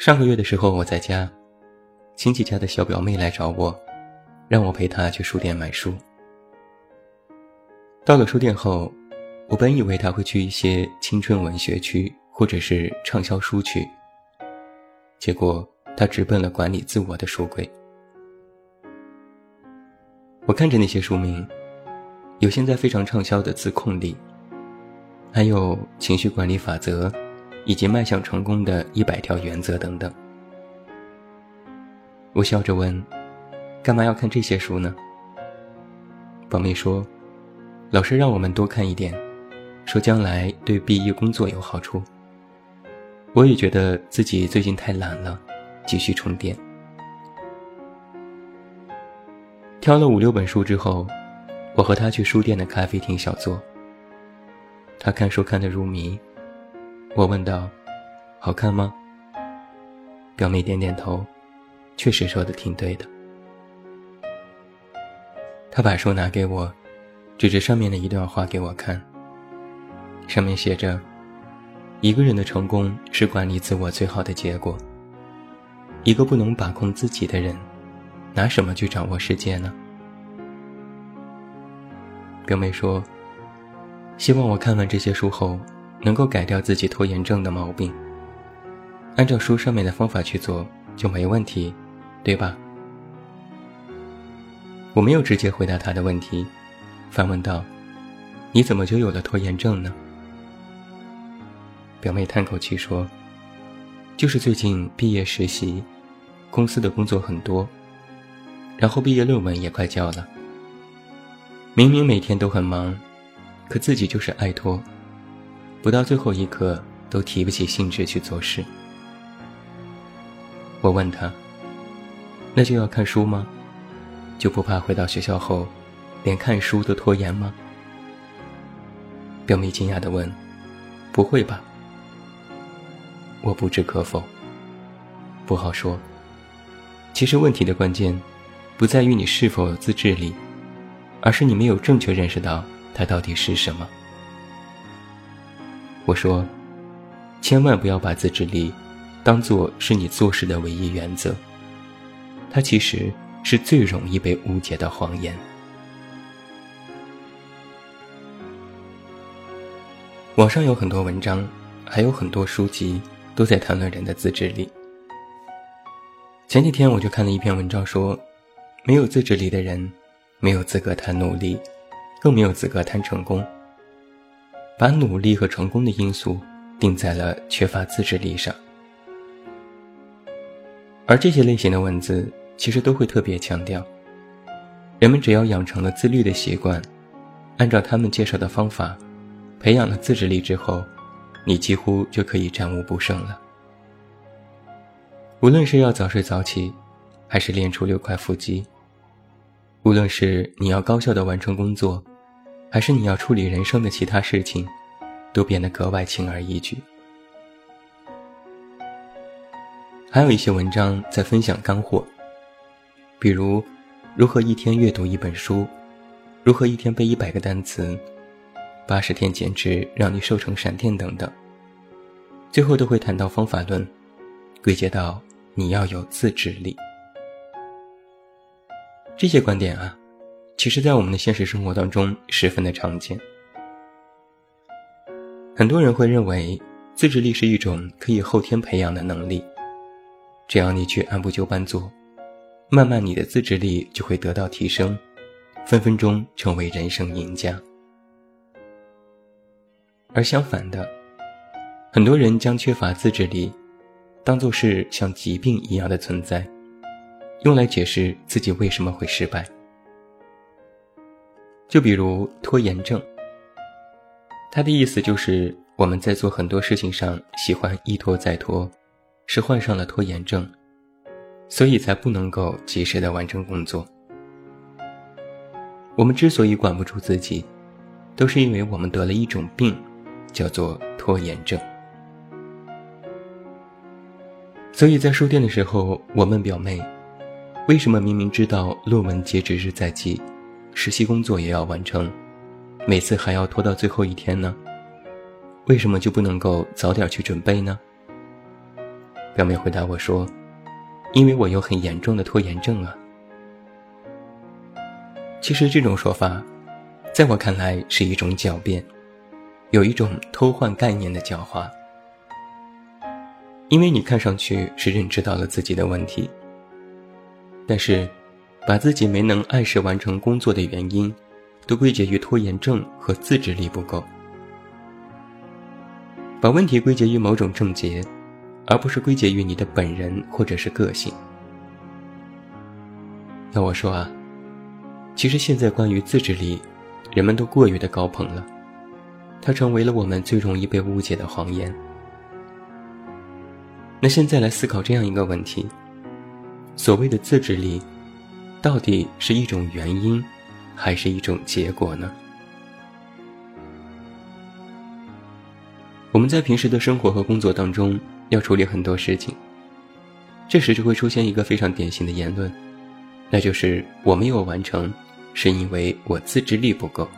上个月的时候，我在家，亲戚家的小表妹来找我，让我陪她去书店买书。到了书店后，我本以为她会去一些青春文学区或者是畅销书区，结果她直奔了管理自我的书柜。我看着那些书名，有现在非常畅销的《自控力》，还有《情绪管理法则》。以及迈向成功的一百条原则等等。我笑着问：“干嘛要看这些书呢？”宝妹说：“老师让我们多看一点，说将来对毕业工作有好处。”我也觉得自己最近太懒了，继续充电。挑了五六本书之后，我和他去书店的咖啡厅小坐。他看书看得入迷。我问道：“好看吗？”表妹点点头，确实说的挺对的。她把书拿给我，指着上面的一段话给我看。上面写着：“一个人的成功是管理自我最好的结果。一个不能把控自己的人，拿什么去掌握世界呢？”表妹说：“希望我看完这些书后。”能够改掉自己拖延症的毛病，按照书上面的方法去做就没问题，对吧？我没有直接回答他的问题，反问道：“你怎么就有了拖延症呢？”表妹叹口气说：“就是最近毕业实习，公司的工作很多，然后毕业论文也快交了。明明每天都很忙，可自己就是爱拖。”不到最后一刻都提不起兴致去做事。我问他：“那就要看书吗？就不怕回到学校后，连看书都拖延吗？”表妹惊讶地问：“不会吧？”我不置可否。不好说。其实问题的关键，不在于你是否有自制力，而是你没有正确认识到它到底是什么。我说：“千万不要把自制力当做是你做事的唯一原则，它其实是最容易被误解的谎言。”网上有很多文章，还有很多书籍都在谈论人的自制力。前几天我就看了一篇文章，说，没有自制力的人，没有资格谈努力，更没有资格谈成功。把努力和成功的因素定在了缺乏自制力上，而这些类型的文字其实都会特别强调，人们只要养成了自律的习惯，按照他们介绍的方法，培养了自制力之后，你几乎就可以战无不胜了。无论是要早睡早起，还是练出六块腹肌；无论是你要高效的完成工作。还是你要处理人生的其他事情，都变得格外轻而易举。还有一些文章在分享干货，比如如何一天阅读一本书，如何一天背一百个单词，八十天减脂让你瘦成闪电等等。最后都会谈到方法论，归结到你要有自制力。这些观点啊。其实，在我们的现实生活当中，十分的常见。很多人会认为，自制力是一种可以后天培养的能力，只要你去按部就班做，慢慢你的自制力就会得到提升，分分钟成为人生赢家。而相反的，很多人将缺乏自制力，当做是像疾病一样的存在，用来解释自己为什么会失败。就比如拖延症，他的意思就是我们在做很多事情上喜欢一拖再拖，是患上了拖延症，所以才不能够及时的完成工作。我们之所以管不住自己，都是因为我们得了一种病，叫做拖延症。所以在书店的时候，我问表妹：“为什么明明知道论文截止日在即，实习工作也要完成，每次还要拖到最后一天呢？为什么就不能够早点去准备呢？”表妹回答我说：“因为我有很严重的拖延症啊。”其实这种说法，在我看来是一种狡辩，有一种偷换概念的狡猾。因为你看上去是认知到了自己的问题，但是，把自己没能按时完成工作的原因，都归结于拖延症和自制力不够，把问题归结于某种症结，而不是归结于你的本人或者是个性。要我说啊，其实现在关于自制力，人们都过于的高捧了，它成为了我们最容易被误解的谎言。那现在来思考这样一个问题：所谓的自制力，到底是一种原因，还是一种结果呢？我们在平时的生活和工作当中要处理很多事情，这时就会出现一个非常典型的言论，那就是我没有完成，是因为我自制力不够。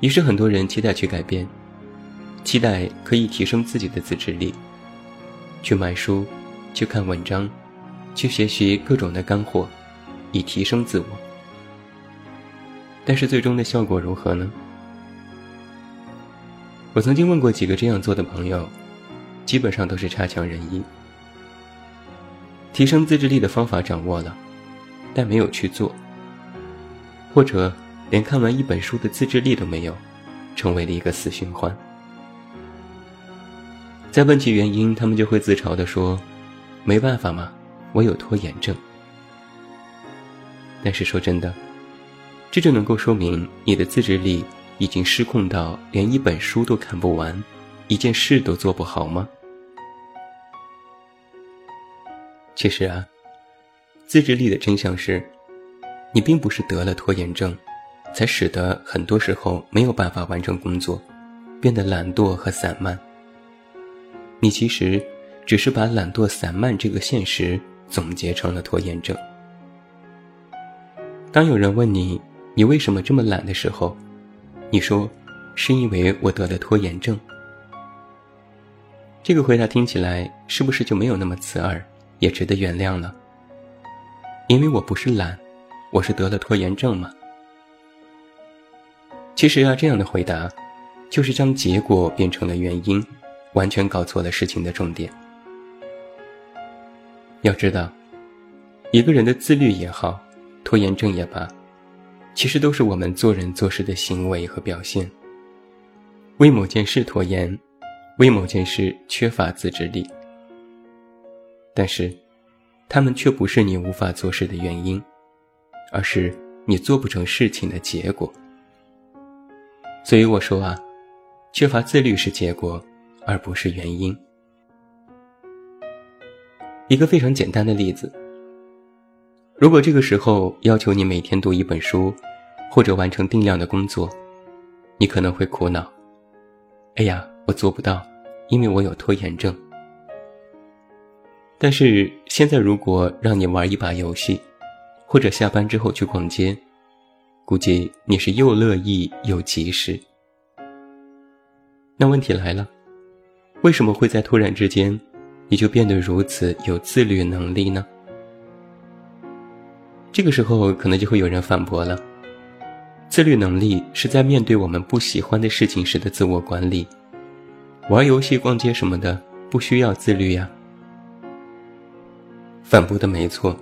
于是很多人期待去改变，期待可以提升自己的自制力。去买书，去看文章，去学习各种的干货，以提升自我。但是最终的效果如何呢？我曾经问过几个这样做的朋友，基本上都是差强人意。提升自制力的方法掌握了，但没有去做，或者连看完一本书的自制力都没有，成为了一个死循环。再问起原因，他们就会自嘲地说：“没办法嘛，我有拖延症。”但是说真的，这就能够说明你的自制力已经失控到连一本书都看不完，一件事都做不好吗？其实啊，自制力的真相是，你并不是得了拖延症，才使得很多时候没有办法完成工作，变得懒惰和散漫。你其实只是把懒惰散漫这个现实总结成了拖延症。当有人问你你为什么这么懒的时候，你说是因为我得了拖延症。这个回答听起来是不是就没有那么刺耳，也值得原谅了？因为我不是懒，我是得了拖延症嘛。其实啊，这样的回答就是将结果变成了原因。完全搞错了事情的重点。要知道，一个人的自律也好，拖延症也罢，其实都是我们做人做事的行为和表现。为某件事拖延，为某件事缺乏自制力，但是，他们却不是你无法做事的原因，而是你做不成事情的结果。所以我说啊，缺乏自律是结果。而不是原因。一个非常简单的例子：如果这个时候要求你每天读一本书，或者完成定量的工作，你可能会苦恼。哎呀，我做不到，因为我有拖延症。但是现在如果让你玩一把游戏，或者下班之后去逛街，估计你是又乐意又及时。那问题来了。为什么会在突然之间，你就变得如此有自律能力呢？这个时候可能就会有人反驳了：自律能力是在面对我们不喜欢的事情时的自我管理，玩游戏、逛街什么的不需要自律呀。反驳的没错，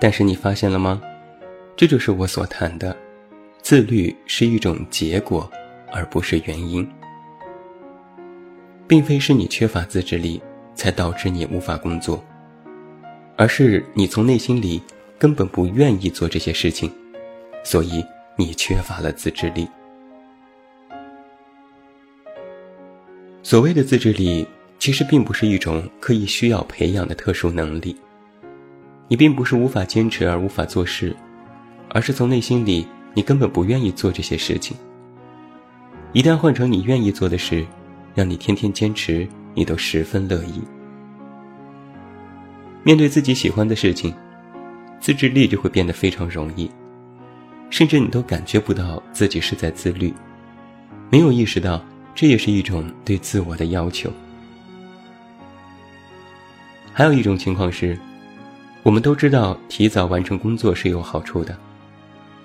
但是你发现了吗？这就是我所谈的，自律是一种结果，而不是原因。并非是你缺乏自制力才导致你无法工作，而是你从内心里根本不愿意做这些事情，所以你缺乏了自制力。所谓的自制力，其实并不是一种刻意需要培养的特殊能力。你并不是无法坚持而无法做事，而是从内心里你根本不愿意做这些事情。一旦换成你愿意做的事，让你天天坚持，你都十分乐意。面对自己喜欢的事情，自制力就会变得非常容易，甚至你都感觉不到自己是在自律，没有意识到这也是一种对自我的要求。还有一种情况是，我们都知道提早完成工作是有好处的，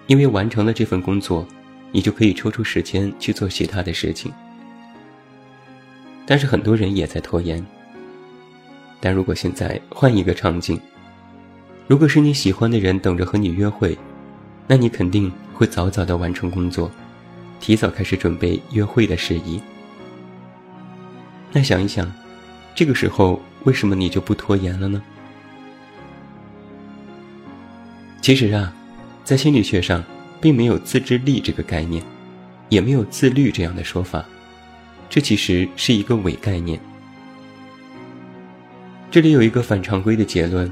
因为完成了这份工作，你就可以抽出时间去做其他的事情。但是很多人也在拖延。但如果现在换一个场景，如果是你喜欢的人等着和你约会，那你肯定会早早的完成工作，提早开始准备约会的事宜。那想一想，这个时候。为什么你就不拖延了呢？其实啊，在心理学上，并没有自制力这个概念，也没有自律这样的说法，这其实是一个伪概念。这里有一个反常规的结论：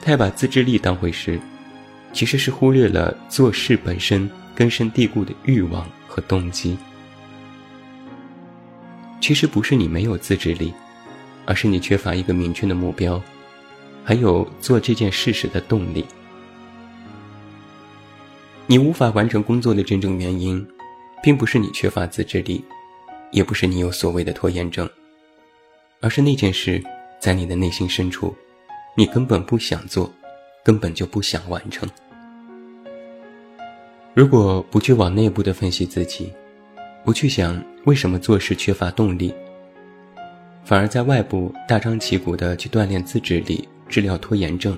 太把自制力当回事，其实是忽略了做事本身根深蒂固的欲望和动机。其实不是你没有自制力。而是你缺乏一个明确的目标，还有做这件事时的动力。你无法完成工作的真正原因，并不是你缺乏自制力，也不是你有所谓的拖延症，而是那件事在你的内心深处，你根本不想做，根本就不想完成。如果不去往内部的分析自己，不去想为什么做事缺乏动力。反而在外部大张旗鼓地去锻炼自制力、治疗拖延症，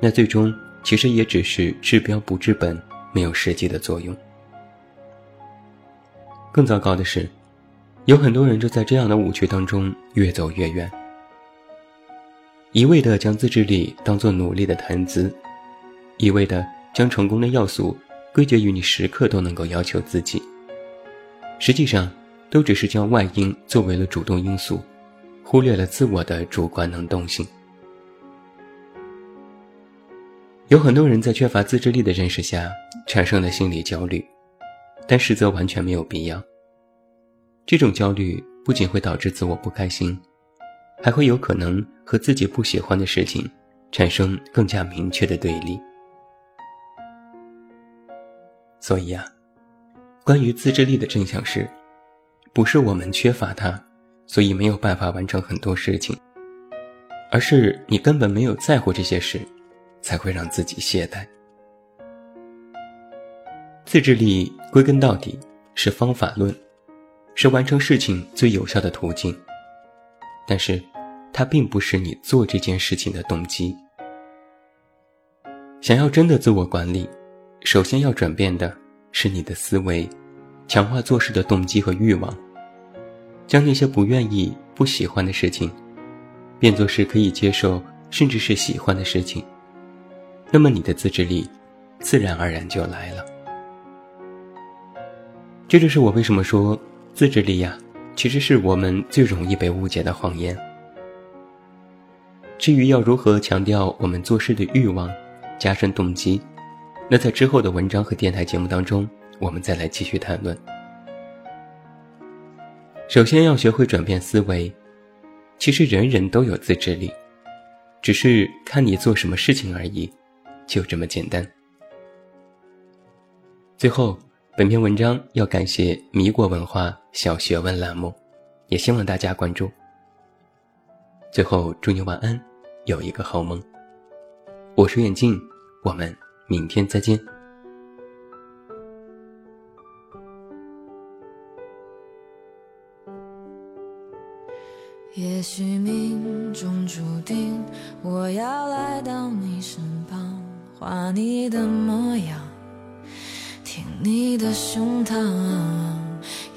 那最终其实也只是治标不治本，没有实际的作用。更糟糕的是，有很多人就在这样的误区当中越走越远，一味地将自制力当做努力的谈资，一味地将成功的要素归结于你时刻都能够要求自己，实际上。都只是将外因作为了主动因素，忽略了自我的主观能动性。有很多人在缺乏自制力的认识下产生了心理焦虑，但实则完全没有必要。这种焦虑不仅会导致自我不开心，还会有可能和自己不喜欢的事情产生更加明确的对立。所以啊，关于自制力的真相是。不是我们缺乏它，所以没有办法完成很多事情，而是你根本没有在乎这些事，才会让自己懈怠。自制力归根到底是方法论，是完成事情最有效的途径，但是它并不是你做这件事情的动机。想要真的自我管理，首先要转变的是你的思维，强化做事的动机和欲望。将那些不愿意、不喜欢的事情，变作是可以接受，甚至是喜欢的事情，那么你的自制力，自然而然就来了。这就是我为什么说自制力呀，其实是我们最容易被误解的谎言。至于要如何强调我们做事的欲望，加深动机，那在之后的文章和电台节目当中，我们再来继续谈论。首先要学会转变思维，其实人人都有自制力，只是看你做什么事情而已，就这么简单。最后，本篇文章要感谢米果文化小学问栏目，也希望大家关注。最后，祝你晚安，有一个好梦。我是远近，我们明天再见。也许命中注定我要来到你身旁，画你的模样，你的胸膛。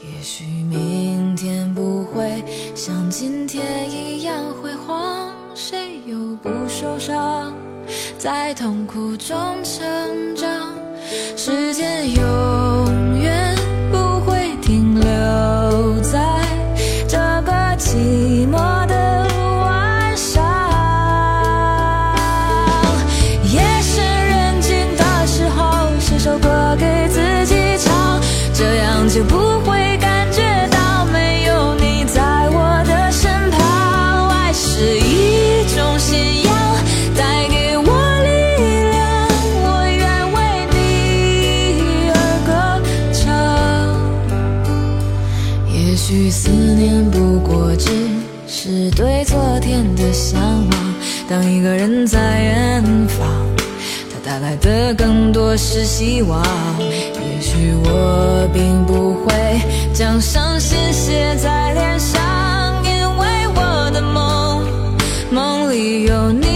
也许明天不会像今天一样辉煌，谁又不受伤，在痛苦中成长。时间有思念不过只是对昨天的向往，当一个人在远方。他带来的更多是希望，也许我并不会将伤心写在脸上，因为我的梦，梦里有你。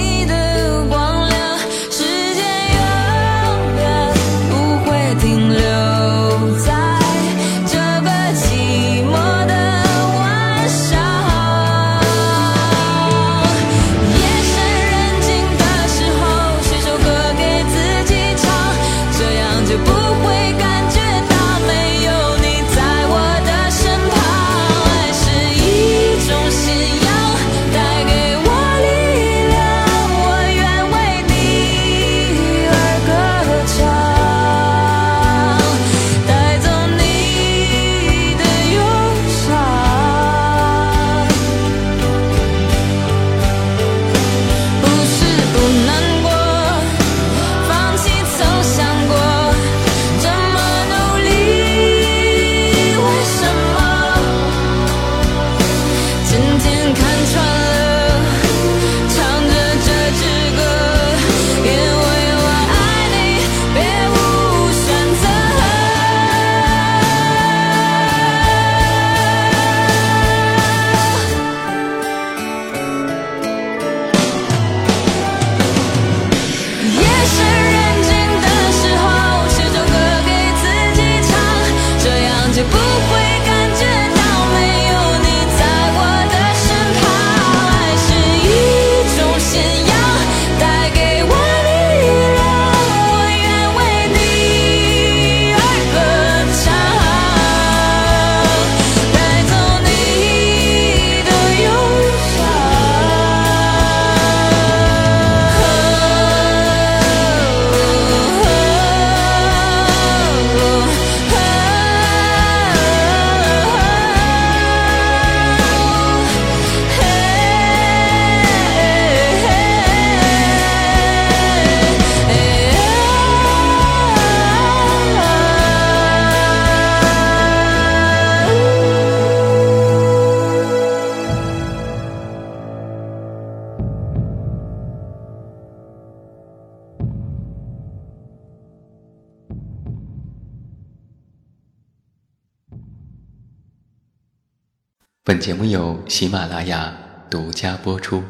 本节目由喜马拉雅独家播出。